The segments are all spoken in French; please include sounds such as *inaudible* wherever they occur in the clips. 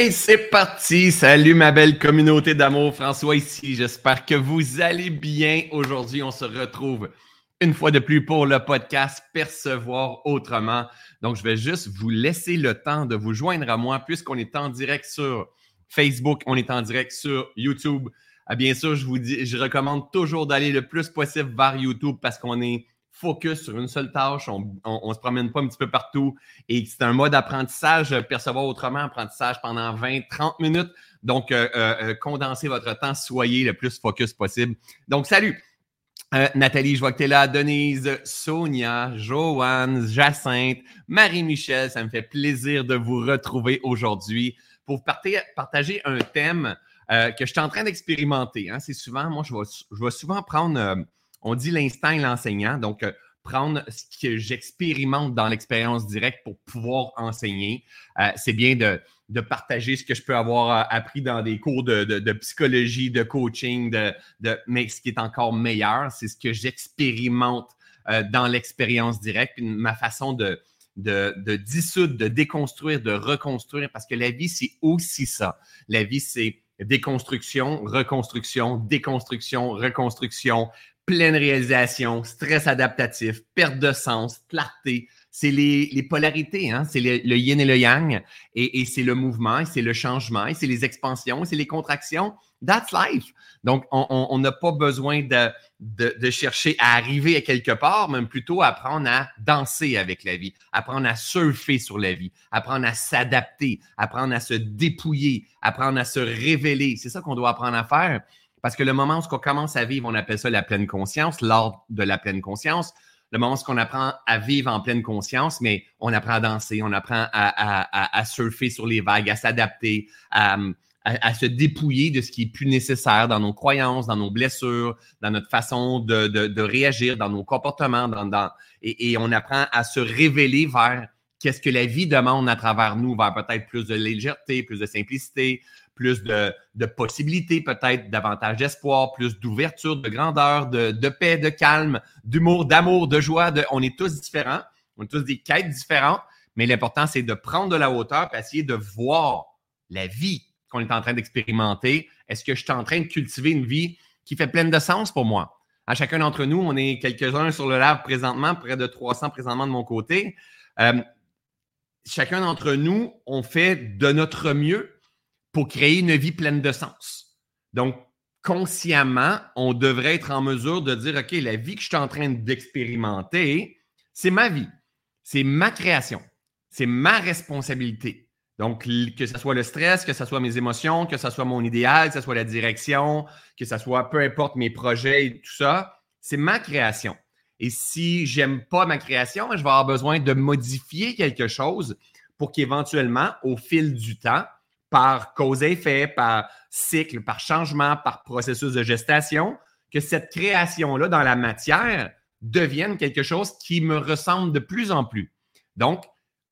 Et c'est parti! Salut ma belle communauté d'amour, François ici. J'espère que vous allez bien. Aujourd'hui, on se retrouve une fois de plus pour le podcast Percevoir autrement. Donc, je vais juste vous laisser le temps de vous joindre à moi puisqu'on est en direct sur Facebook, on est en direct sur YouTube. Ah, bien sûr, je vous dis, je recommande toujours d'aller le plus possible vers YouTube parce qu'on est focus sur une seule tâche, on ne se promène pas un petit peu partout et c'est un mode d'apprentissage, euh, percevoir autrement, apprentissage pendant 20, 30 minutes. Donc, euh, euh, condensez votre temps, soyez le plus focus possible. Donc, salut! Nathalie, je vois que tu es là. Denise, Sonia, Joanne, Jacinthe, Marie-Michel, ça me fait plaisir de vous retrouver aujourd'hui pour partager un thème que je suis en train d'expérimenter. Hein. C'est souvent, moi, je vais souvent prendre on dit l'instinct et l'enseignant. Donc, euh, prendre ce que j'expérimente dans l'expérience directe pour pouvoir enseigner. Euh, c'est bien de, partager ce que je peux avoir euh, appris dans des cours de, psychologie, de coaching, de, mais ce qui est encore meilleur, c'est ce que j'expérimente dans l'expérience directe, ma façon de, de, dissoudre, de déconstruire, de reconstruire, parce que la vie, c'est aussi ça. La vie, c'est déconstruction, reconstruction, déconstruction, reconstruction, pleine réalisation, stress adaptatif, perte de sens, clarté. C'est les, polarités, hein? c'est le, yin et le yang, et, c'est le mouvement, et c'est le changement, et c'est les expansions, et c'est les contractions. That's life. Donc, on n'a pas besoin de, de, chercher à arriver à quelque part, mais plutôt apprendre à danser avec la vie, apprendre à surfer sur la vie, apprendre à s'adapter, apprendre à se dépouiller, apprendre à se révéler. C'est ça qu'on doit apprendre à faire. Parce que le moment où on commence à vivre, on appelle ça la pleine conscience, l'ordre de la pleine conscience. Le moment où on apprend à vivre en pleine conscience, mais on apprend à danser, on apprend à, surfer sur les vagues, à s'adapter, à, se dépouiller de ce qui est plus nécessaire dans nos croyances, dans nos blessures, dans notre façon de, réagir, dans nos comportements, dans, et, et, on apprend à se révéler vers qu'est-ce que la vie demande à travers nous, vers peut-être plus de légèreté, plus de simplicité, plus de, possibilités, peut-être davantage d'espoir, plus d'ouverture, de grandeur, de, paix, de calme, d'humour, d'amour, de joie. on est tous différents, on est tous des quêtes différentes, mais l'important, c'est de prendre de la hauteur et essayer de voir la vie qu'on est en train d'expérimenter. Est-ce que je suis en train de cultiver une vie qui fait pleine de sens pour moi? À chacun d'entre nous, on est quelques-uns sur le lab présentement, près de 300 présentement de mon côté. Euh, chacun d'entre nous, on fait de notre mieux pour créer une vie pleine de sens. Donc, consciemment, on devrait être en mesure de dire, OK, la vie que je suis en train d'expérimenter, c'est ma vie, c'est ma création, c'est ma responsabilité. Donc, que ce soit le stress, que ce soit mes émotions, que ce soit mon idéal, que ce soit la direction, que ce soit peu importe mes projets et tout ça, c'est ma création. Et si j'aime pas ma création, je vais avoir besoin de modifier quelque chose pour qu'éventuellement, au fil du temps, par cause et effet, par cycle, par changement, par processus de gestation, que cette création-là dans la matière devienne quelque chose qui me ressemble de plus en plus. Donc,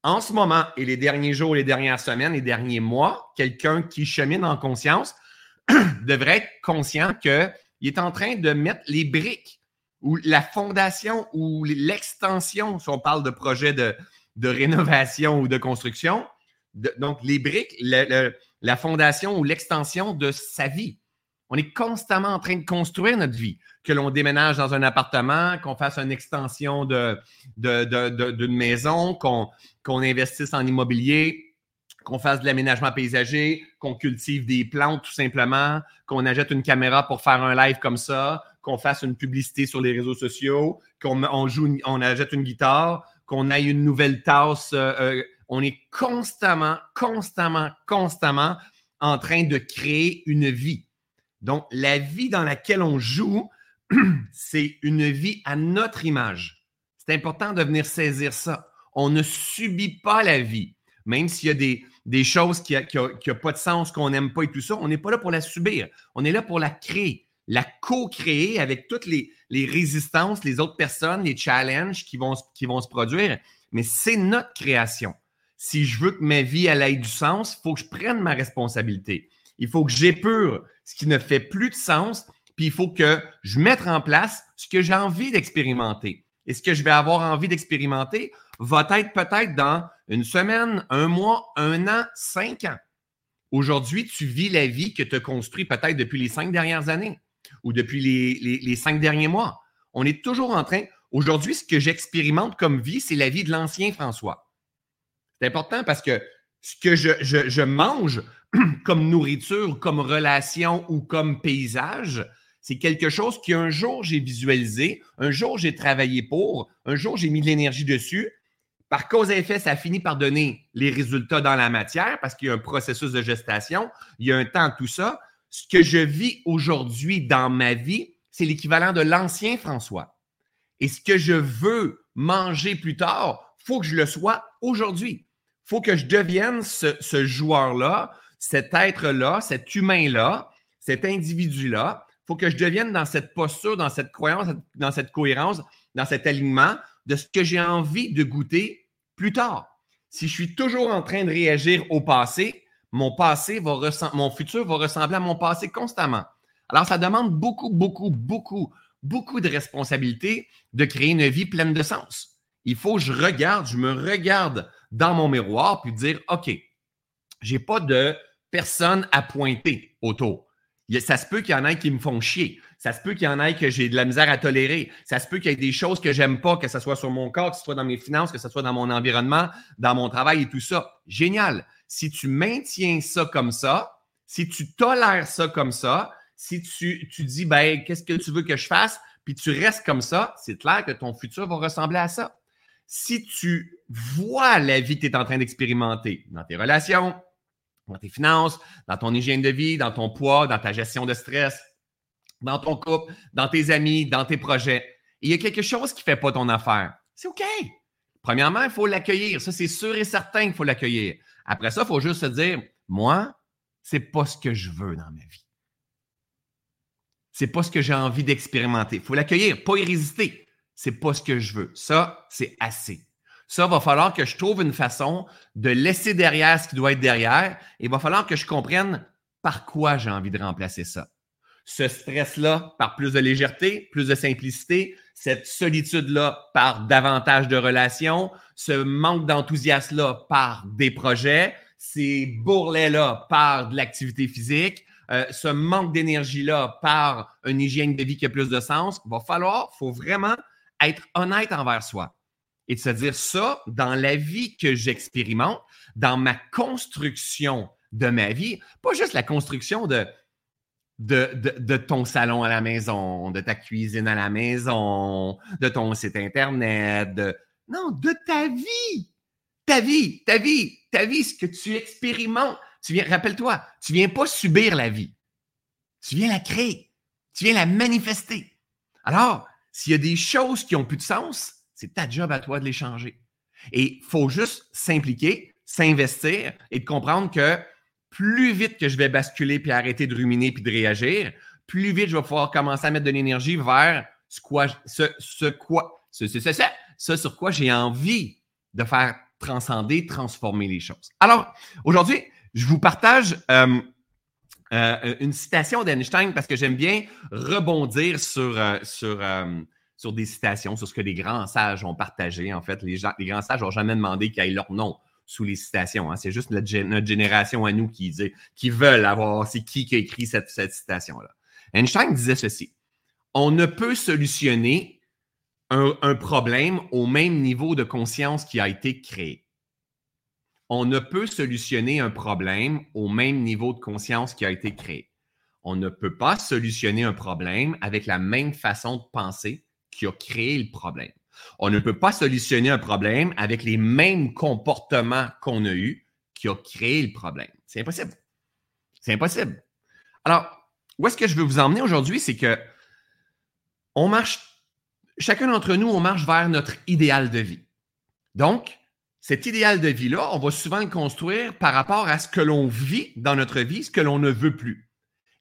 en ce moment et les derniers jours, les dernières semaines, les derniers mois, quelqu'un qui chemine en conscience *clears throat* devrait être conscient qu'il est en train de mettre les briques ou la fondation ou l'extension, si on parle de projet de, rénovation ou de construction, donc, les briques, la fondation ou l'extension de sa vie. On est constamment en train de construire notre vie. Que l'on déménage dans un appartement, qu'on fasse une extension d'une de, maison, qu'on investisse en immobilier, qu'on fasse de l'aménagement paysager, qu'on cultive des plantes tout simplement, qu'on achète une caméra pour faire un live comme ça, qu'on fasse une publicité sur les réseaux sociaux, qu'on joue, on achète une guitare, qu'on aille une nouvelle tasse. Euh, euh, on est constamment, constamment, constamment en train de créer une vie. Donc, la vie dans laquelle on joue, *clears throat* c'est une vie à notre image. C'est important de venir saisir ça. On ne subit pas la vie. Même s'il y a des, choses qui n'ont pas de sens, qu'on n'aime pas et tout ça, on n'est pas là pour la subir. On est là pour la créer, la co-créer avec toutes les, résistances, les autres personnes, les challenges qui vont, se produire. Mais c'est notre création si je veux que ma vie ait du sens, il faut que je prenne ma responsabilité. Il faut que j'épure ce qui ne fait plus de sens, puis il faut que je mette en place ce que j'ai envie d'expérimenter. Et ce que je vais avoir envie d'expérimenter va être peut-être dans une semaine, un mois, un an, cinq ans. Aujourd'hui, tu vis la vie que tu as construite peut-être depuis les cinq dernières années ou depuis les, cinq derniers mois. On est toujours en train. Aujourd'hui, ce que j'expérimente comme vie, c'est la vie de l'ancien François. C'est important parce que ce que je, mange *clears throat* comme nourriture, comme relation ou comme paysage, c'est quelque chose qu'un jour j'ai visualisé, un jour j'ai travaillé pour, un jour j'ai mis de l'énergie dessus. Par cause et effet, ça finit par donner les résultats dans la matière parce qu'il y a un processus de gestation, il y a un temps, tout ça. Ce que je vis aujourd'hui dans ma vie, c'est l'équivalent de l'ancien François. Et ce que je veux manger plus tard, faut que je le sois aujourd'hui. Faut que je devienne ce, ce joueur-là, cet être-là, cet humain-là, cet individu-là faut que je devienne dans cette posture, dans cette croyance, dans cette cohérence, dans cet alignement de ce que j'ai envie de goûter plus tard. Si je suis toujours en train de réagir au passé, mon passé va mon futur va ressembler à mon passé constamment. Alors, ça demande beaucoup, beaucoup, beaucoup, beaucoup de responsabilité de créer une vie pleine de sens. Il faut que je regarde, je me regarde dans mon miroir puis dire, OK, j'ai pas de personne à pointer autour ça se peut qu'il y en ait qui me font chier. Ça se peut qu'il y en ait que j'ai de la misère à tolérer. Ça se peut qu'il y ait des choses que j'aime pas, que ce soit sur mon corps, que ce soit dans mes finances, que ce soit dans mon environnement, dans mon travail et tout ça. Génial. Si tu maintiens ça comme ça, si tu tolères ça comme ça, si tu, tu dis, ben, qu'est-ce que tu veux que je fasse, puis tu restes comme ça, c'est clair que ton futur va ressembler à ça. Si tu vois la vie que tu es en train d'expérimenter dans tes relations, dans tes finances, dans ton hygiène de vie, dans ton poids, dans ta gestion de stress, dans ton couple, dans tes amis, dans tes projets. il y a quelque chose qui ne fait pas ton affaire. C'est OK. Premièrement, il faut l'accueillir. Ça, c'est sûr et certain qu'il faut l'accueillir. Après ça, il faut juste se dire, moi, c'est pas ce que je veux dans ma vie. C'est pas ce que j'ai envie d'expérimenter. Il faut l'accueillir, pas y résister. C'est pas ce que je veux. Ça, c'est assez. Ça, va falloir que je trouve une façon de laisser derrière ce qui doit être derrière. Et il va falloir que je comprenne par quoi j'ai envie de remplacer ça. Ce stress-là par plus de légèreté, plus de simplicité, cette solitude-là par davantage de relations, ce manque d'enthousiasme-là par des projets, ces bourrelets-là par de l'activité physique, euh, ce manque d'énergie-là par une hygiène de vie qui a plus de sens. Il va falloir, il faut vraiment être honnête envers soi et de se dire ça, dans la vie que j'expérimente, dans ma construction de ma vie, pas juste la construction de, de, de, ton salon à la maison, de ta cuisine à la maison, de ton site Internet, de, non, de ta vie. Ta vie, ta vie, ta vie, ce que tu expérimentes. Tu viens, rappelle-toi, tu viens pas subir la vie. Tu viens la créer. Tu viens la manifester. Alors, s'il y a des choses qui ont plus de sens, c'est ta job à toi de les changer. Et il faut juste s'impliquer, s'investir et de comprendre que plus vite que je vais basculer puis arrêter de ruminer puis de réagir, plus vite je vais pouvoir commencer à mettre de l'énergie vers ce, quoi, ce, ce, ce, sur quoi j'ai envie de faire transcender, transformer les choses. Alors, aujourd'hui, je vous partage euh, euh, une citation d'Einstein parce que j'aime bien rebondir sur, euh, sur sur des citations, sur ce que les grands sages ont partagé. En fait, les, les grands sages n'ont jamais demandé qu'il y ait leur nom sous les citations. Hein. C'est juste notre, génération à nous qui, qui veulent avoir, c'est qui qui a écrit cette, cette citation-là. Einstein disait ceci. On ne peut solutionner un, un problème au même niveau de conscience qui a été créé. On ne peut solutionner un problème au même niveau de conscience qui a été créé. On ne peut pas solutionner un problème avec la même façon de penser qui a créé le problème. On ne peut pas solutionner un problème avec les mêmes comportements qu'on a eus qui a créé le problème. C'est impossible. C'est impossible. Alors, où est-ce que je veux vous emmener aujourd'hui? C'est que on marche, chacun d'entre nous, on marche vers notre idéal de vie. Donc, cet idéal de vie-là, on va souvent le construire par rapport à ce que l'on vit dans notre vie, ce que l'on ne veut plus.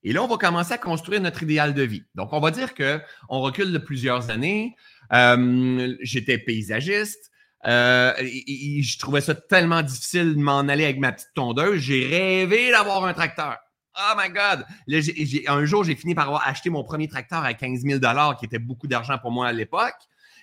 Et là, on va commencer à construire notre idéal de vie. Donc, on va dire qu'on recule de plusieurs années. Euh, j'étais paysagiste. Euh, je trouvais ça tellement difficile de m'en aller avec ma petite tondeuse. J'ai rêvé d'avoir un tracteur. Oh my God! un jour, j'ai fini par avoir acheté mon premier tracteur à 15 000 qui était beaucoup d'argent pour moi à l'époque.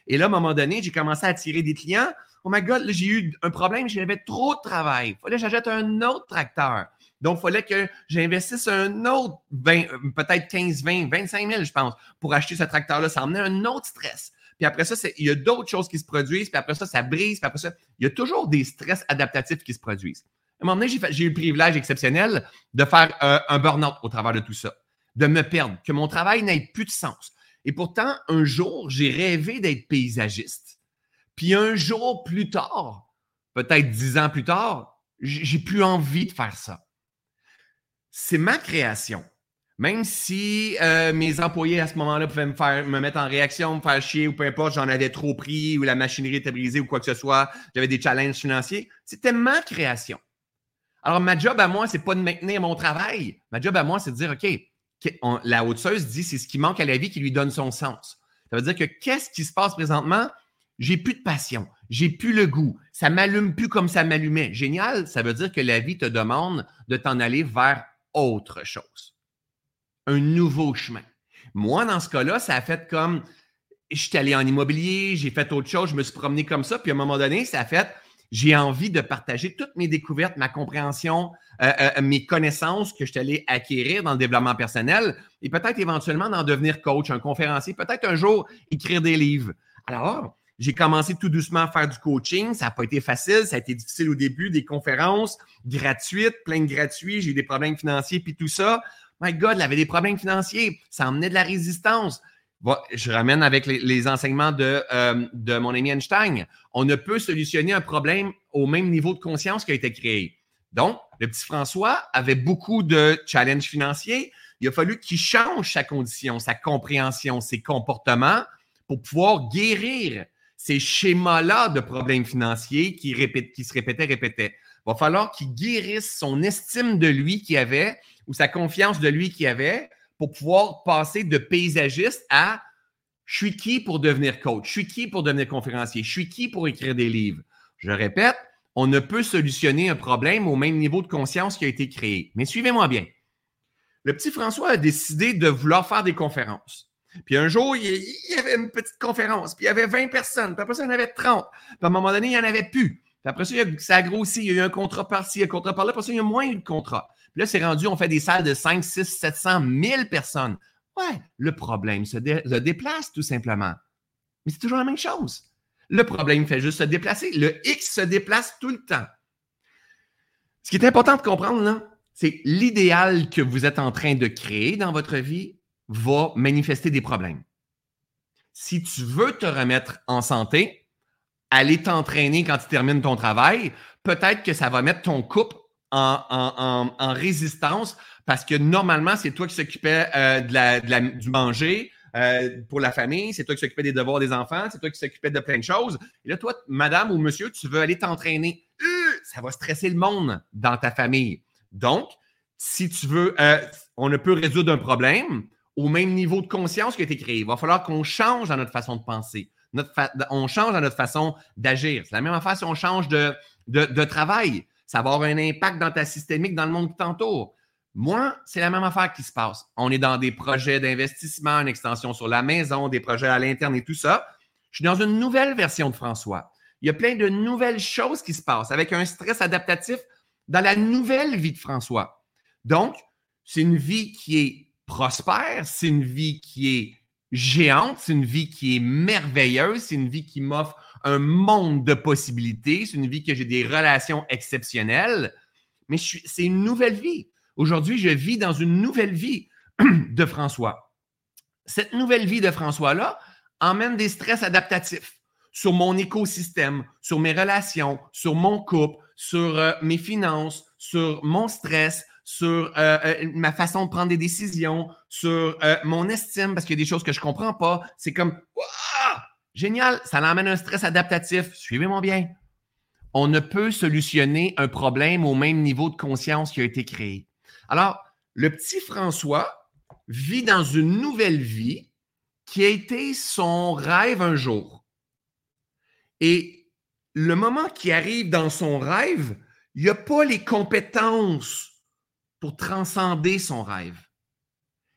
Et là, à un moment donné, j'ai commencé à attirer des clients. Oh my God, j'ai eu un problème, j'avais trop de travail. Il fallait que j'achète un autre tracteur. Donc, il fallait que j'investisse un autre 20, peut-être 15, 20, 25 000, je pense, pour acheter ce tracteur-là. Ça emmenait un autre stress. Puis après ça, il y a d'autres choses qui se produisent. Puis après ça, ça brise. Puis après ça, il y a toujours des stress adaptatifs qui se produisent. À un moment donné, j'ai eu le privilège exceptionnel de faire euh, un burn-out au travers de tout ça, de me perdre, que mon travail n'ait plus de sens. Et pourtant, un jour, j'ai rêvé d'être paysagiste. Puis un jour plus tard, peut-être dix ans plus tard, j'ai plus envie de faire ça. C'est ma création. Même si euh, mes employés à ce moment-là pouvaient me faire me mettre en réaction, me faire chier ou peu importe, j'en avais trop pris ou la machinerie était brisée ou quoi que ce soit, j'avais des challenges financiers, c'était ma création. Alors, ma job à moi, c'est pas de maintenir mon travail. Ma job à moi, c'est de dire, OK, la haute-seuse dit c'est ce qui manque à la vie qui lui donne son sens. Ça veut dire que qu'est-ce qui se passe présentement? J'ai plus de passion, j'ai plus le goût, ça m'allume plus comme ça m'allumait. Génial, ça veut dire que la vie te demande de t'en aller vers autre chose. Un nouveau chemin. Moi, dans ce cas-là, ça a fait comme je suis allé en immobilier, j'ai fait autre chose, je me suis promené comme ça, puis à un moment donné, ça a fait j'ai envie de partager toutes mes découvertes, ma compréhension, euh, euh, mes connaissances que je suis allé acquérir dans le développement personnel et peut-être éventuellement d'en devenir coach, un conférencier, peut-être un jour écrire des livres. Alors, j'ai commencé tout doucement à faire du coaching. Ça n'a pas été facile, ça a été difficile au début, des conférences gratuites, plein de gratuits, j'ai eu des problèmes financiers, puis tout ça. My God, il avait des problèmes financiers, ça emmenait de la résistance je ramène avec les, enseignements de, euh, de, mon ami Einstein. On ne peut solutionner un problème au même niveau de conscience qui a été créé. Donc, le petit François avait beaucoup de challenges financiers. Il a fallu qu'il change sa condition, sa compréhension, ses comportements pour pouvoir guérir ces schémas-là de problèmes financiers qui, qui se répétaient, répétaient. Il va falloir qu'il guérisse son estime de lui qu'il avait ou sa confiance de lui qu'il avait pour pouvoir passer de paysagiste à je suis qui pour devenir coach, je suis qui pour devenir conférencier, je suis qui pour écrire des livres? Je répète, on ne peut solutionner un problème au même niveau de conscience qui a été créé. Mais suivez-moi bien. Le petit François a décidé de vouloir faire des conférences. Puis un jour, il y avait une petite conférence, puis il y avait 20 personnes, puis après ça, il y en avait 30. Puis à un moment donné, il n'y en avait plus. Puis après ça, ça a grossi, il y a eu un contrat par-ci, un contrat par-là, après ça, il y a moins eu de contrat. Puis là, c'est rendu, on fait des salles de 5, 6, 700, 1000 personnes. Ouais, le problème se, déplace tout simplement. Mais c'est toujours la même chose. Le problème fait juste se déplacer. Le X se déplace tout le temps. Ce qui est important de comprendre, là, c'est l'idéal que vous êtes en train de créer dans votre vie va manifester des problèmes. Si tu veux te remettre en santé, aller t'entraîner quand tu termines ton travail, peut-être que ça va mettre ton couple en, résistance parce que normalement, c'est toi qui s'occupais euh, de du manger euh, pour la famille, c'est toi qui s'occupais des devoirs des enfants, c'est toi qui s'occupais de plein de choses. Et là, toi, madame ou monsieur, tu veux aller t'entraîner. Euh, ça va stresser le monde dans ta famille. Donc, si tu veux, on ne peut résoudre un problème au même niveau de conscience qui a été créé. Il va falloir qu'on change dans notre façon de penser. Notre on change dans notre façon d'agir. C'est la même affaire si on change de, de, de travail ça va avoir un impact dans ta systémique, dans le monde qui t'entoure. Moi, c'est la même affaire qui se passe. On est dans des projets d'investissement, une extension sur la maison, des projets à l'interne et tout ça. Je suis dans une nouvelle version de François. Il y a plein de nouvelles choses qui se passent avec un stress adaptatif dans la nouvelle vie de François. Donc, c'est une vie qui est prospère, c'est une vie qui est géante, c'est une vie qui est merveilleuse, c'est une vie qui m'offre un monde de possibilités. C'est une vie que j'ai des relations exceptionnelles, mais c'est une nouvelle vie. Aujourd'hui, je vis dans une nouvelle vie *clears throat* de François. Cette nouvelle vie de François-là emmène des stress adaptatifs sur mon écosystème, sur mes relations, sur mon couple, sur euh, mes finances, sur mon stress, sur euh, euh, ma façon de prendre des décisions, sur mon estime, parce qu'il y a des choses que je ne comprends pas. C'est comme, Génial, ça l'emmène un stress adaptatif. Suivez-moi bien. On ne peut solutionner un problème au même niveau de conscience qui a été créé. Alors, le petit François vit dans une nouvelle vie qui a été son rêve un jour. Et le moment qui arrive dans son rêve, il n'y a pas les compétences pour transcender son rêve.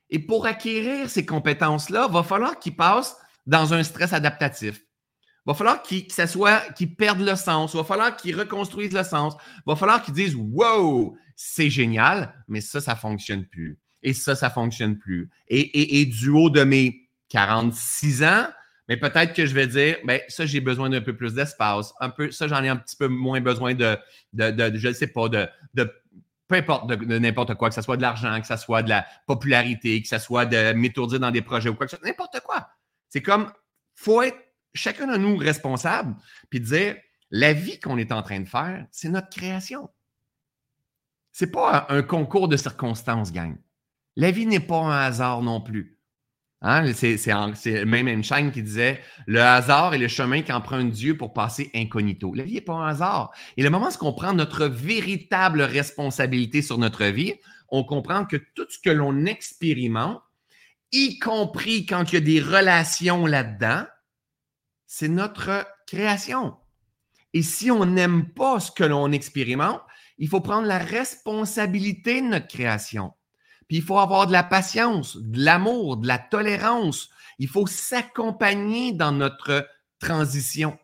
Et pour acquérir ces compétences-là, il va falloir qu'il passe dans un stress adaptatif. Va falloir qu'il, qu'il perde le sens. Il va falloir qu'il reconstruise le sens. Il va falloir qu'il dise Wow, c'est génial, mais ça, ça ne fonctionne plus. Et ça, ça ne fonctionne plus. Et, du haut de mes 46 ans, mais peut-être que je vais dire, ben ça, j'ai besoin d'un peu plus d'espace. Un peu, ça, j'en ai un petit peu moins besoin de, je ne sais pas, de peu importe de, n'importe quoi, que ce soit de l'argent, que ce soit de la popularité, que ce soit de m'étourdir dans des projets ou quoi que ce soit, n'importe quoi. C'est comme, faut être chacun de nous responsable, puis dire, la vie qu'on est en train de faire, c'est notre création. C'est pas un concours de circonstances, gang. La vie n'est pas un hasard non plus. Hein? C'est même Einstein qui disait le hasard est le chemin qu'emprunte Dieu pour passer incognito. La vie n'est pas un hasard. Et le moment où on prend notre véritable responsabilité sur notre vie, on comprend que tout ce que l'on expérimente, y compris quand il y a des relations là-dedans, c'est notre création. Et si on n'aime pas ce que l'on expérimente, il faut prendre la responsabilité de notre création. Puis il faut avoir de la patience, de l'amour, de la tolérance. Il faut s'accompagner dans notre transition.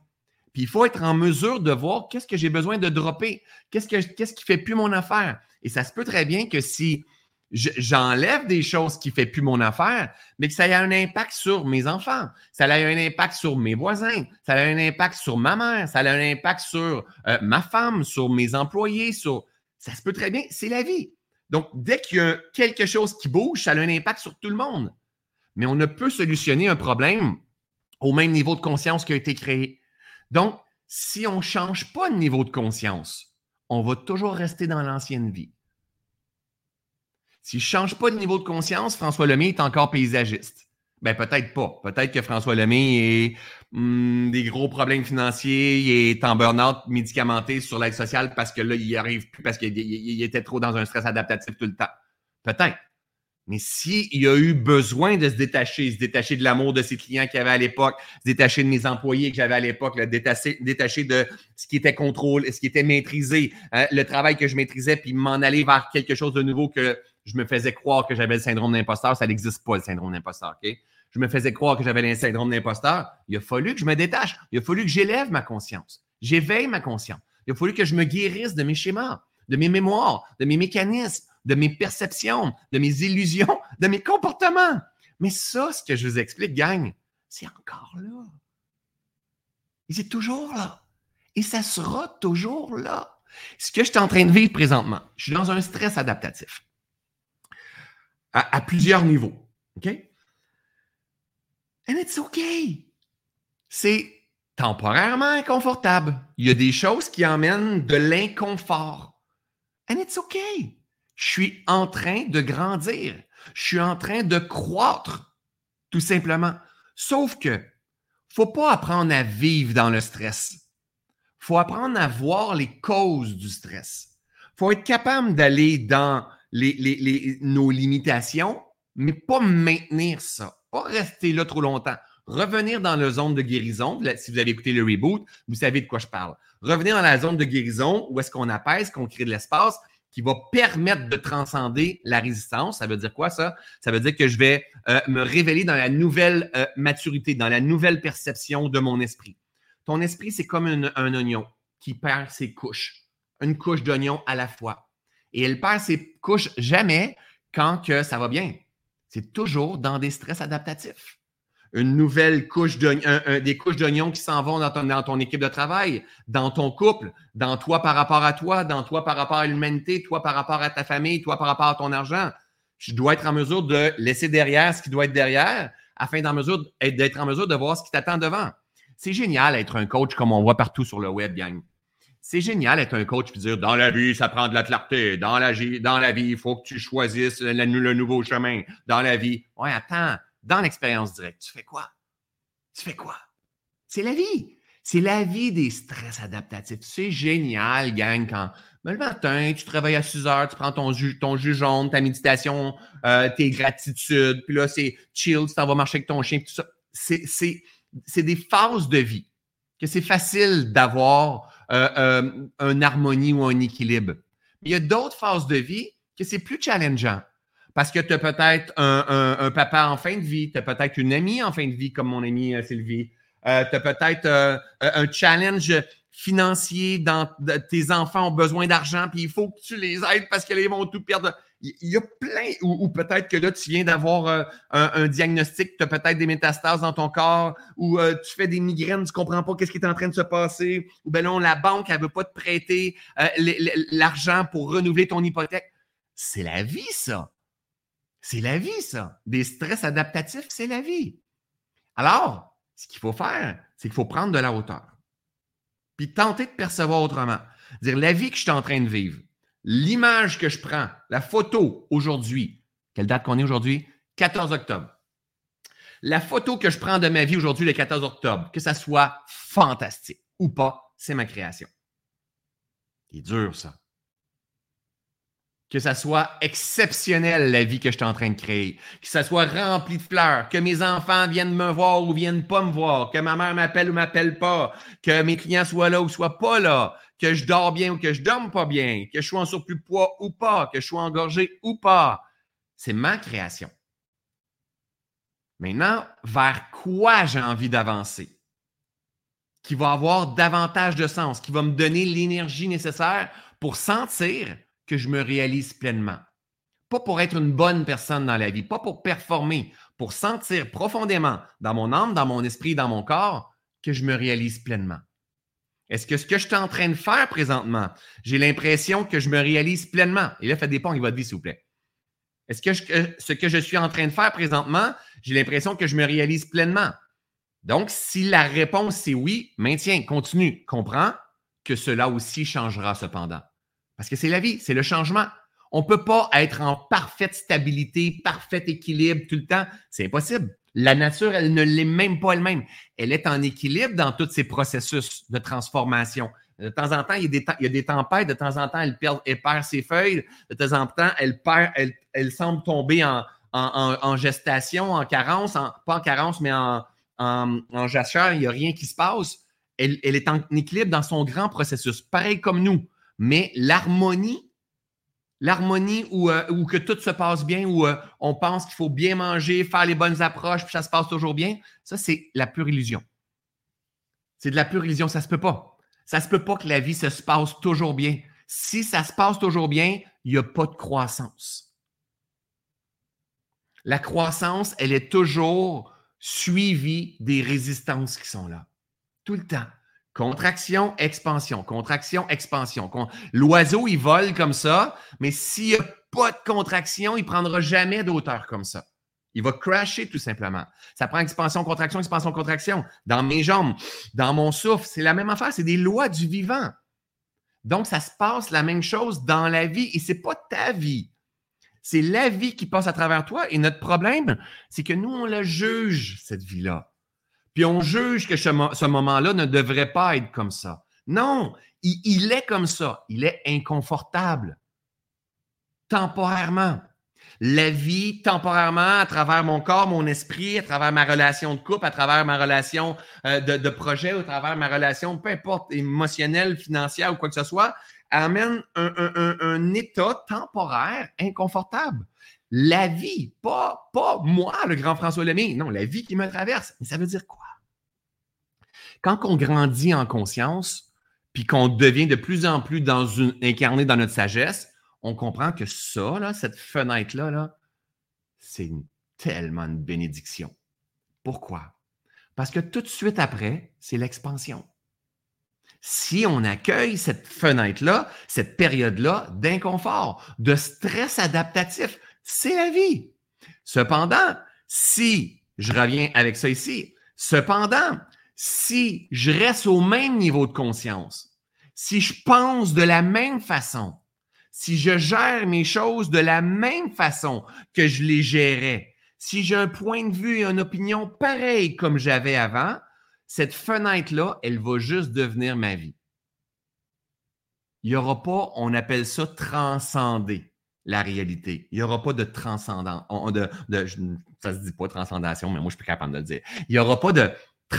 Puis il faut être en mesure de voir qu'est-ce que j'ai besoin de dropper, qu'est-ce, que, qu'est-ce qui fait plus mon affaire. Et ça se peut très bien que si j'enlève des choses qui ne font plus mon affaire, mais que ça ait un impact sur mes enfants, ça a un impact sur mes voisins, ça a un impact sur ma mère, ça a un impact sur euh, ma femme, sur mes employés, sur... Ça se peut très bien, c'est la vie. Donc, dès qu'il y a quelque chose qui bouge, ça a un impact sur tout le monde. Mais on ne peut solutionner un problème au même niveau de conscience qui a été créé. Donc, si on ne change pas de niveau de conscience, on va toujours rester dans l'ancienne vie. S'il ne change pas de niveau de conscience, François Lemay est encore paysagiste. Ben peut-être pas. Peut-être que François Lemay a hmm, des gros problèmes financiers, il est en burn-out médicamenté sur l'aide sociale parce que là, il n'y arrive plus parce qu'il était trop dans un stress adaptatif tout le temps. Peut-être. Mais s'il a eu besoin de se détacher, se détacher de l'amour de ses clients qu'il avait à l'époque, se détacher de mes employés que j'avais à l'époque, détacher, détacher de ce qui était contrôle, ce qui était maîtrisé, hein, le travail que je maîtrisais, puis m'en aller vers quelque chose de nouveau que je me faisais croire que j'avais le syndrome d'imposteur. Ça n'existe pas, le syndrome d'imposteur. OK? Je me faisais croire que j'avais le d'imposteur. Il a fallu que je me détache. Il a fallu que j'élève ma conscience. J'éveille ma conscience. Il a fallu que je me guérisse de mes schémas, de mes mémoires, de mes mécanismes, de mes perceptions, de mes illusions, de mes comportements. Mais ça, ce que je vous explique, gang, c'est encore là. Et c'est toujours là. Et ça sera toujours là. Ce que je suis en train de vivre présentement, je suis dans un stress adaptatif à, plusieurs niveaux. OK? And it's OK. C'est temporairement inconfortable. Il y a des choses qui emmènent de l'inconfort. And it's OK. Je suis en train de grandir. Je suis en train de croître, tout simplement. Sauf que, faut pas apprendre à vivre dans le stress. faut apprendre à voir les causes du stress. faut être capable d'aller dans nos limitations, mais pas maintenir ça, pas rester là trop longtemps. Revenir dans la zone de guérison, si vous avez écouté le reboot, vous savez de quoi je parle. Revenir dans la zone de guérison où est-ce qu'on apaise, qu'on crée de l'espace qui va permettre de transcender la résistance. Ça veut dire quoi ça? Ça veut dire que je vais euh, me révéler dans la nouvelle euh, maturité, dans la nouvelle perception de mon esprit. Ton esprit, c'est comme un oignon qui perd ses couches, une couche d'oignon à la fois. Et elle perd ses couches jamais quand ça va bien. C'est toujours dans des stress adaptatifs. Une nouvelle couche d'oignon, des couches d'oignons qui s'en vont dans ton, équipe de travail, dans ton couple, dans toi par rapport à toi, dans toi par rapport à l'humanité, toi par rapport à ta famille, toi par rapport à ton argent. Je dois être en mesure de laisser derrière ce qui doit être derrière afin d'être en mesure de voir ce qui t'attend devant. C'est génial d'être un coach comme on voit partout sur le web, gang. C'est génial être un coach et dire dans la vie, ça prend de la clarté. Dans la, dans la vie, il faut que tu choisisses le, nouveau chemin. Dans la vie. Ouais, attends, dans l'expérience directe, tu fais quoi? Tu fais quoi? C'est la vie. C'est la vie des stress adaptatifs. C'est génial, gang, quand ben, le matin, tu travailles à 6 heures, tu prends ton jus jaune, ta méditation, euh, tes gratitudes, puis là, c'est chill, tu t'en vas marcher avec ton chien, tout ça. C'est des phases de vie que c'est facile d'avoir euh, euh, une harmonie ou un équilibre. il y a d'autres phases de vie que c'est plus challengeant. Parce que tu as peut-être un, papa en fin de vie, tu as peut-être une amie en fin de vie, comme mon amie euh, Sylvie. tu as peut-être un challenge financiers, dans, tes enfants ont besoin d'argent, puis il faut que tu les aides parce qu'ils vont tout perdre. Il y a plein, ou, peut-être que là, tu viens d'avoir euh, un, diagnostic, tu as peut-être des métastases dans ton corps, ou euh, tu fais des migraines, tu comprends pas qu'est-ce qui est en train de se passer, ou ben non, la banque, elle veut pas te prêter euh, l'argent pour renouveler ton hypothèque. C'est la vie, ça. C'est la vie, ça. Des stress adaptatifs, c'est la vie. Alors, ce qu'il faut faire, c'est qu'il faut prendre de la hauteur. Puis tenter de percevoir autrement. Dire la vie que je suis en train de vivre, l'image que je prends, la photo aujourd'hui, quelle date qu'on est aujourd'hui? 14 octobre. La photo que je prends de ma vie aujourd'hui, le 14 octobre, que ça soit fantastique ou pas, c'est ma création. C'est dur, ça que ça soit exceptionnel la vie que je suis en train de créer, que ça soit rempli de fleurs, que mes enfants viennent me voir ou viennent pas me voir, que ma mère m'appelle ou m'appelle pas, que mes clients soient là ou soient pas là, que je dors bien ou que je dorme pas bien, que je sois en surplus de poids ou pas, que je sois engorgé ou pas. C'est ma création. Maintenant, vers quoi j'ai envie d'avancer? Qui va avoir davantage de sens, qui va me donner l'énergie nécessaire pour sentir que je me réalise pleinement. Pas pour être une bonne personne dans la vie, pas pour performer, pour sentir profondément dans mon âme, dans mon esprit, dans mon corps, que je me réalise pleinement. Est-ce que ce que je suis en train de faire présentement, j'ai l'impression que je me réalise pleinement? Et là, faites des ponts votre vie, s'il vous plaît. Est-ce que ce que je suis en train de faire présentement, j'ai l'impression que je me réalise pleinement? Donc, si la réponse c'est oui, maintiens, continue, comprends que cela aussi changera cependant. Parce que c'est la vie, c'est le changement. On ne peut pas être en parfaite stabilité, parfait équilibre tout le temps. C'est impossible. La nature, elle ne l'est même pas elle-même. Elle est en équilibre dans tous ces processus de transformation. De temps en temps, il y a des, tempêtes. De temps en temps, elle perd, ses feuilles. De temps en temps, elle, perd, elle, semble tomber en, gestation, en carence, pas en carence, mais en, en, jachère. Il n'y a rien qui se passe. Elle, elle, est en équilibre dans son grand processus, pareil comme nous. Mais l'harmonie, l'harmonie où, euh, que tout se passe bien, où euh, on pense qu'il faut bien manger, faire les bonnes approches, puis ça se passe toujours bien, ça, c'est la pure illusion. C'est de la pure illusion, ça ne se peut pas. Ça ne se peut pas que la vie se passe toujours bien. Si ça se passe toujours bien, il n'y a pas de croissance. La croissance, elle est toujours suivie des résistances qui sont là. Tout le temps. Contraction, expansion, contraction, expansion. L'oiseau, il vole comme ça, mais s'il n'y a pas de contraction, il ne prendra jamais d'auteur comme ça. Il va crasher tout simplement. Ça prend expansion, contraction, expansion, contraction. Dans mes jambes, dans mon souffle, c'est la même affaire. C'est des lois du vivant. Donc, ça se passe la même chose dans la vie et ce n'est pas ta vie. C'est la vie qui passe à travers toi. Et notre problème, c'est que nous, on la juge, cette vie-là. Puis on juge que ce, moment-là ne devrait pas être comme ça. Non, il, est comme ça. Il est inconfortable. Temporairement. La vie, temporairement, à travers mon corps, mon esprit, à travers ma relation de couple, à travers ma relation euh, de, projet, à travers ma relation, peu importe, émotionnelle, financière ou quoi que ce soit, amène un, état temporaire inconfortable. La vie, pas, pas moi, le grand François Lemay, non, la vie qui me traverse. Mais ça veut dire quoi? Quand on grandit en conscience, puis qu'on devient de plus en plus incarné dans notre sagesse, on comprend que ça, cette fenêtre-là, -là, c'est tellement une bénédiction. Pourquoi? Parce que tout de suite après, c'est l'expansion. Si on accueille cette fenêtre-là, cette période-là d'inconfort, de stress adaptatif, c'est la vie. Cependant, si, je reviens avec ça ici, cependant, si je reste au même niveau de conscience, si je pense de la même façon, si je gère mes choses de la même façon que je les gérais, si j'ai un point de vue et une opinion pareil comme j'avais avant, cette fenêtre-là, elle va juste devenir ma vie. Il n'y aura pas, on appelle ça transcender la réalité. Il n'y aura pas de de, ça ne se dit pas transcendation, mais moi, je suis plus capable de le dire. Il n'y aura pas de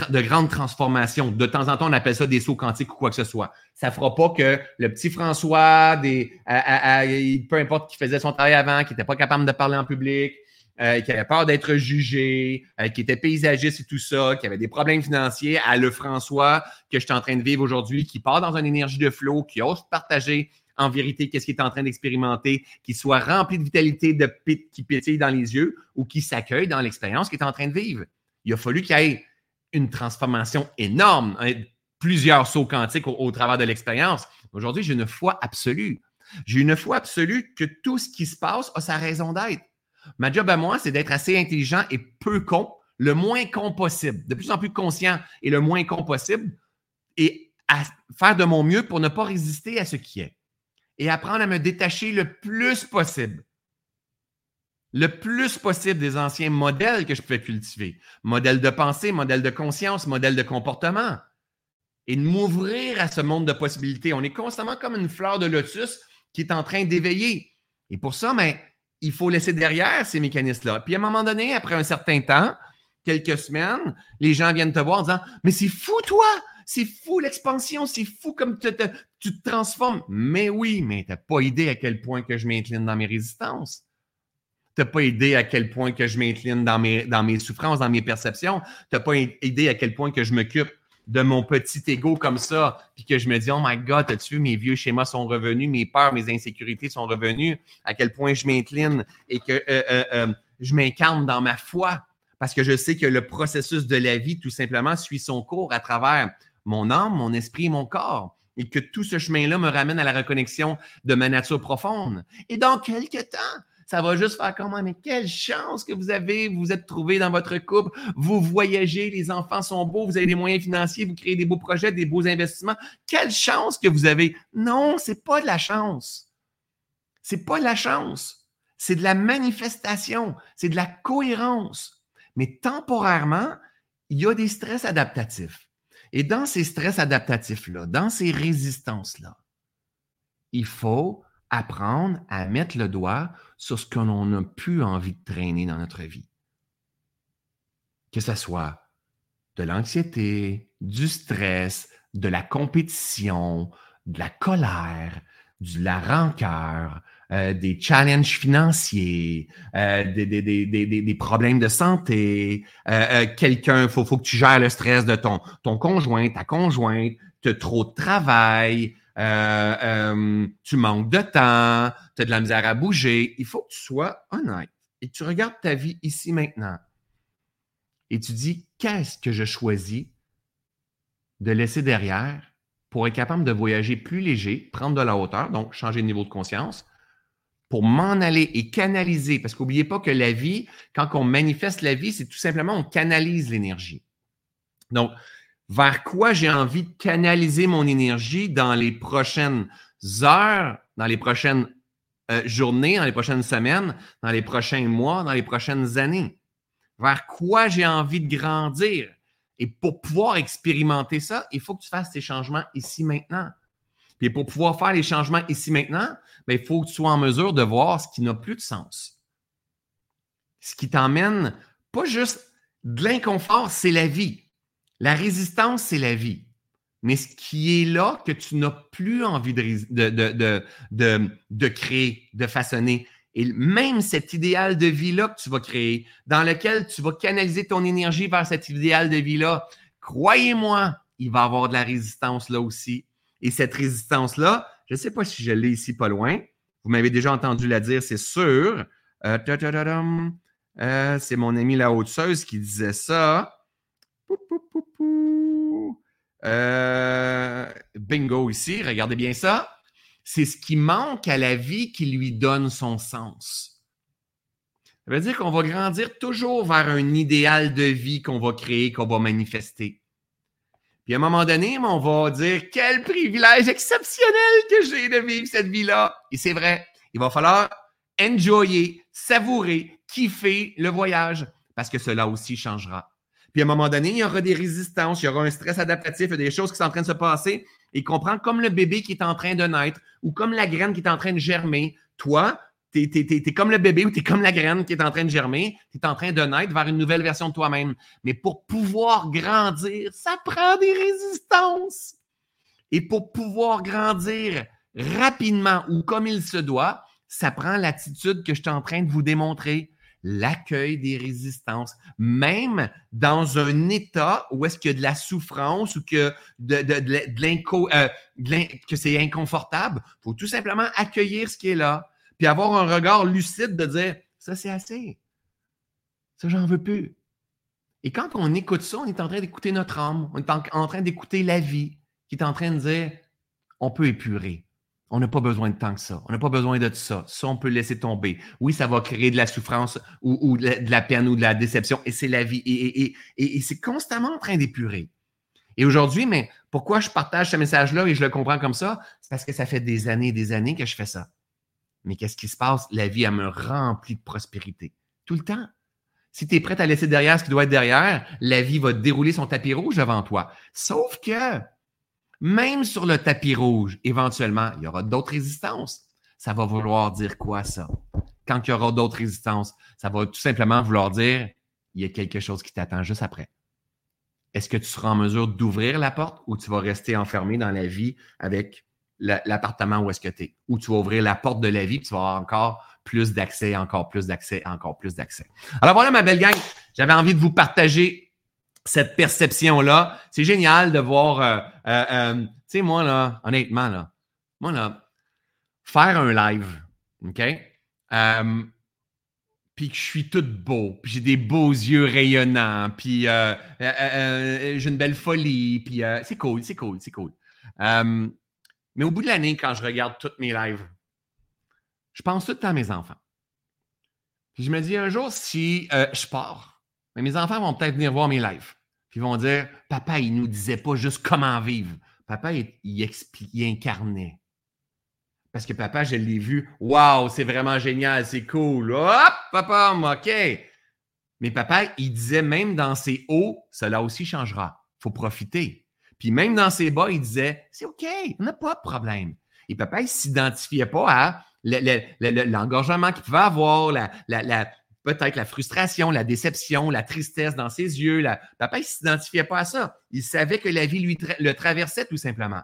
de grandes transformations. De temps en temps, on appelle ça des sauts quantiques ou quoi que ce soit. Ça ne fera pas que le petit François, peu importe qui faisait son travail avant, qui n'était pas capable de parler en public, euh, qui avait peur d'être jugé, euh, qui était paysagiste et tout ça, qui avait des problèmes financiers, à le François que je suis en train de vivre aujourd'hui, qui part dans une énergie de flow, qui ose partager en vérité qu'est-ce qu'il est en train d'expérimenter, qui soit rempli de vitalité, de pit, qui pétille dans les yeux ou qui s'accueille dans l'expérience qu'il est en train de vivre. Il a fallu qu'il y ait une transformation énorme, hein, plusieurs sauts quantiques au, travers de l'expérience. Aujourd'hui, j'ai une foi absolue. J'ai une foi absolue que tout ce qui se passe a sa raison d'être. Ma job à moi, c'est d'être assez intelligent et peu con, le moins con possible, de plus en plus conscient et le moins con possible, et à faire de mon mieux pour ne pas résister à ce qui est. Et apprendre à me détacher le plus possible le plus possible des anciens modèles que je pouvais cultiver. Modèle de pensée, modèle de conscience, modèle de comportement. Et de m'ouvrir à ce monde de possibilités. On est constamment comme une fleur de lotus qui est en train d'éveiller. Et pour ça, ben, il faut laisser derrière ces mécanismes-là. Puis à un moment donné, après un certain temps, quelques semaines, les gens viennent te voir en disant Mais c'est fou, toi! C'est fou l'expansion, c'est fou comme tu te, transformes. Mais oui, mais tu n'as pas idée à quel point que je m'incline dans mes résistances tu n'as pas idée à quel point que je m'incline dans mes, dans mes souffrances, dans mes perceptions. Tu n'as pas idée à quel point que je m'occupe de mon petit ego comme ça, puis que je me dis, oh my God, as-tu vu, mes vieux schémas sont revenus, mes peurs, mes insécurités sont revenus, à quel point je m'incline et que euh, euh, euh, je m'incarne dans ma foi, parce que je sais que le processus de la vie, tout simplement, suit son cours à travers mon âme, mon esprit mon corps et que tout ce chemin-là me ramène à la reconnexion de ma nature profonde. Et dans quelques temps, ça va juste faire comment? Mais quelle chance que vous avez, vous vous êtes trouvé dans votre couple, vous voyagez, les enfants sont beaux, vous avez des moyens financiers, vous créez des beaux projets, des beaux investissements. Quelle chance que vous avez. Non, c'est pas de la chance. C'est pas de la chance. C'est de la manifestation, c'est de la cohérence. Mais temporairement, il y a des stress adaptatifs. Et dans ces stress adaptatifs-là, dans ces résistances-là, il faut apprendre à mettre le doigt sur ce qu'on n'a plus envie de traîner dans notre vie. Que ce soit de l'anxiété, du stress, de la compétition, de la colère, de la rancœur, euh, des challenges financiers, euh, des, des, des, des, problèmes de santé, euh, quelqu'un, il faut, faut, que tu gères le stress de ton, ton conjoint, ta conjointe, tu as trop de travail, tu manques de temps, tu as de la misère à bouger. Il faut que tu sois honnête et tu regardes ta vie ici maintenant. Et tu dis, qu'est-ce que je choisis de laisser derrière pour être capable de voyager plus léger, prendre de la hauteur, donc changer de niveau de conscience, pour m'en aller et canaliser. Parce qu'oubliez pas que la vie, quand on manifeste la vie, c'est tout simplement on canalise l'énergie. Donc, vers quoi j'ai envie de canaliser mon énergie dans les prochaines heures, dans les prochaines euh, journées, dans les prochaines semaines, dans les prochains mois, dans les prochaines années? Vers quoi j'ai envie de grandir? Et pour pouvoir expérimenter ça, il faut que tu fasses ces changements ici maintenant. Puis pour pouvoir faire les changements ici maintenant, bien, il faut que tu sois en mesure de voir ce qui n'a plus de sens. Ce qui t'emmène pas juste de l'inconfort, c'est la vie. La résistance, c'est la vie. Mais ce qui est là que tu n'as plus envie de, de, de, créer, de façonner, et même cet idéal de vie-là que tu vas créer, dans lequel tu vas canaliser ton énergie vers cet idéal de vie-là, croyez-moi, il va y avoir de la résistance là aussi. Et cette résistance-là, je ne sais pas si je l'ai ici pas loin. Vous m'avez déjà entendu la dire, c'est sûr. Euh, euh, c'est mon ami la haute qui disait ça. Euh, bingo ici, regardez bien ça. C'est ce qui manque à la vie qui lui donne son sens. Ça veut dire qu'on va grandir toujours vers un idéal de vie qu'on va créer, qu'on va manifester. Puis à un moment donné, on va dire quel privilège exceptionnel que j'ai de vivre cette vie-là. Et c'est vrai, il va falloir enjoyer, savourer, kiffer le voyage parce que cela aussi changera. Puis à un moment donné, il y aura des résistances, il y aura un stress adaptatif, il y a des choses qui sont en train de se passer. Et comprends comme le bébé qui est en train de naître ou comme la graine qui est en train de germer. Toi, tu es, comme le bébé ou tu es comme la graine qui est en train de germer. Tu es en train de naître vers une nouvelle version de toi-même. Mais pour pouvoir grandir, ça prend des résistances. Et pour pouvoir grandir rapidement ou comme il se doit, ça prend l'attitude que je suis en train de vous démontrer l'accueil des résistances, même dans un état où est-ce qu'il y a de la souffrance ou que, de, euh, que c'est inconfortable. Il faut tout simplement accueillir ce qui est là, puis avoir un regard lucide de dire, ça c'est assez. Ça, j'en veux plus. Et quand on écoute ça, on est en train d'écouter notre âme, on est en train d'écouter la vie qui est en train de dire, on peut épurer. On n'a pas besoin de tant que ça. On n'a pas besoin de ça. Ça, on peut laisser tomber. Oui, ça va créer de la souffrance ou, de la peine ou de la déception. Et c'est la vie. Et, c'est constamment en train d'épurer. Et aujourd'hui, mais pourquoi je partage ce message-là et je le comprends comme ça? C'est parce que ça fait des années et des années que je fais ça. Mais qu'est-ce qui se passe? La vie, elle me remplit de prospérité. Tout le temps. Si tu es prêt à laisser derrière ce qui doit être derrière, la vie va dérouler son tapis rouge devant toi. Sauf que même sur le tapis rouge, éventuellement, il y aura d'autres résistances. Ça va vouloir dire quoi, ça? Quand il y aura d'autres résistances, ça va tout simplement vouloir dire il y a quelque chose qui t'attend juste après. Est-ce que tu seras en mesure d'ouvrir la porte ou tu vas rester enfermé dans la vie avec l'appartement où est-ce que tu es? Ou tu vas ouvrir la porte de la vie et tu vas avoir encore plus d'accès, encore plus d'accès, encore plus d'accès. Alors voilà, ma belle gang, j'avais envie de vous partager cette perception-là. C'est génial de voir, euh, euh, euh, tu sais, moi, là, honnêtement, là, moi, là, faire un live, OK? puis que je suis tout beau, puis j'ai des beaux yeux rayonnants, puis j'ai une belle folie, puis c'est cool, c'est cool, c'est cool. Mais au bout de l'année, quand je regarde tous mes lives, je pense tout le temps à mes enfants. Puis je me dis un jour, si je pars, mes enfants vont peut-être venir voir mes lives. Puis ils vont dire Papa, il ne nous disait pas juste comment vivre. Papa, il, il, incarnait. Parce que papa, je l'ai vu. Waouh, c'est vraiment génial, c'est cool. Hop, papa, OK. Mais papa, il disait même dans ses hauts, cela aussi changera. Il faut profiter. Puis même dans ses bas, il disait C'est OK, on n'a pas de problème. Et papa, il ne s'identifiait pas à l'engorgement qu'il pouvait avoir, la, peut-être la frustration, la déception, la tristesse dans ses yeux. Papa, il ne s'identifiait pas à ça. Il savait que la vie lui le traversait tout simplement.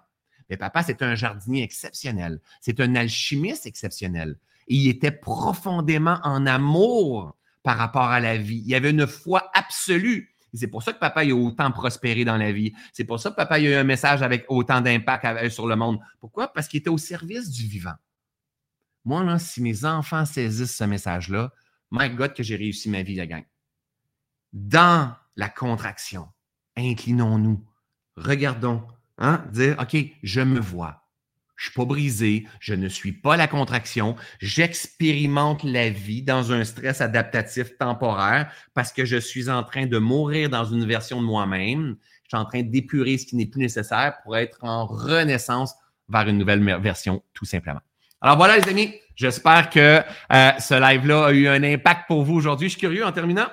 Mais papa, c'est un jardinier exceptionnel. C'est un alchimiste exceptionnel. il était profondément en amour par rapport à la vie. Il avait une foi absolue. C'est pour ça que papa a autant prospéré dans la vie. C'est pour ça que papa a eu un message avec autant d'impact sur le monde. Pourquoi? Parce qu'il était au service du vivant. Moi, là, si mes enfants saisissent ce message-là, My God, que j'ai réussi ma vie, la gang. Dans la contraction, inclinons-nous, regardons, hein, dire, OK, je me vois. Je ne suis pas brisé, je ne suis pas la contraction, j'expérimente la vie dans un stress adaptatif temporaire parce que je suis en train de mourir dans une version de moi-même. Je suis en train d'épurer ce qui n'est plus nécessaire pour être en renaissance vers une nouvelle version, tout simplement. Alors voilà, les amis, j'espère que euh, ce live-là a eu un impact pour vous aujourd'hui. Je suis curieux en terminant.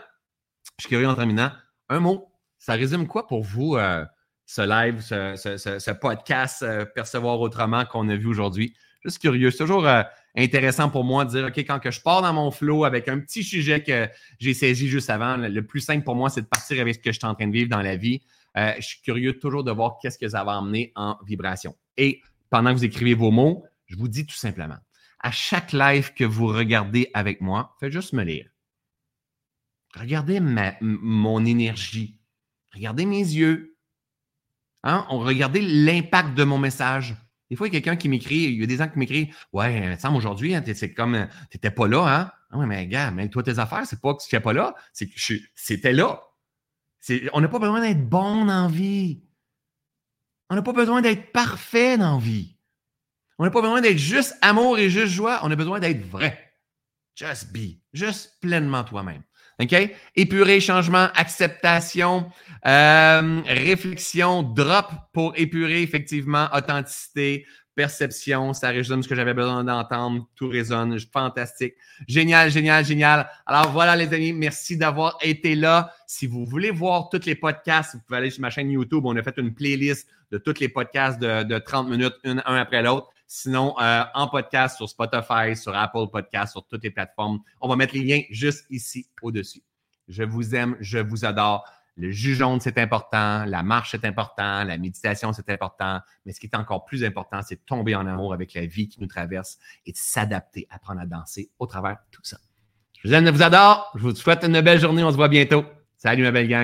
Je suis curieux en terminant. Un mot, ça résume quoi pour vous euh, ce live, ce, podcast euh, Percevoir autrement qu'on a vu aujourd'hui? Juste curieux. C'est toujours intéressant pour moi de dire, OK, quand que je pars dans mon flow avec un petit sujet que j'ai saisi juste avant, le, plus simple pour moi, c'est de partir avec ce que je suis en train de vivre dans la vie. je suis curieux toujours de voir qu'est-ce que ça va emmener en vibration. Et pendant que vous écrivez vos mots, je vous dis tout simplement, à chaque live que vous regardez avec moi, faites juste me lire. Regardez mon énergie. Regardez mes yeux. Hein? Regardez l'impact de mon message. Des fois, il y a quelqu'un qui m'écrit, il y a des gens qui m'écrivent Ouais, Sam, aujourd'hui, hein, c'est comme tu n'étais pas là, hein? Ah oui, mais gars, mais toi, tes affaires, c'est pas que tu n'étais pas là, c'est que c'était là. On n'a pas besoin d'être bon dans la vie. On n'a pas besoin d'être parfait dans vie. On n'a pas besoin d'être juste amour et juste joie. On a besoin d'être vrai. Just be. Juste pleinement toi-même. OK? Épurer, changement, acceptation, euh, réflexion, drop pour épurer, effectivement, authenticité, perception, ça résume ce que j'avais besoin d'entendre, tout résonne, fantastique. Génial, génial, génial. Alors voilà les amis, merci d'avoir été là. Si vous voulez voir tous les podcasts, vous pouvez aller sur ma chaîne YouTube, on a fait une playlist de tous les podcasts de, de 30 minutes, un après l'autre. Sinon, euh, en podcast sur Spotify, sur Apple Podcast, sur toutes les plateformes. On va mettre les liens juste ici au-dessus. Je vous aime, je vous adore. Le jaune, c'est important. La marche, c'est important. La méditation, c'est important. Mais ce qui est encore plus important, c'est de tomber en amour avec la vie qui nous traverse et de s'adapter, apprendre à danser au travers de tout ça. Je vous aime, je vous adore. Je vous souhaite une belle journée. On se voit bientôt. Salut, ma belle gang.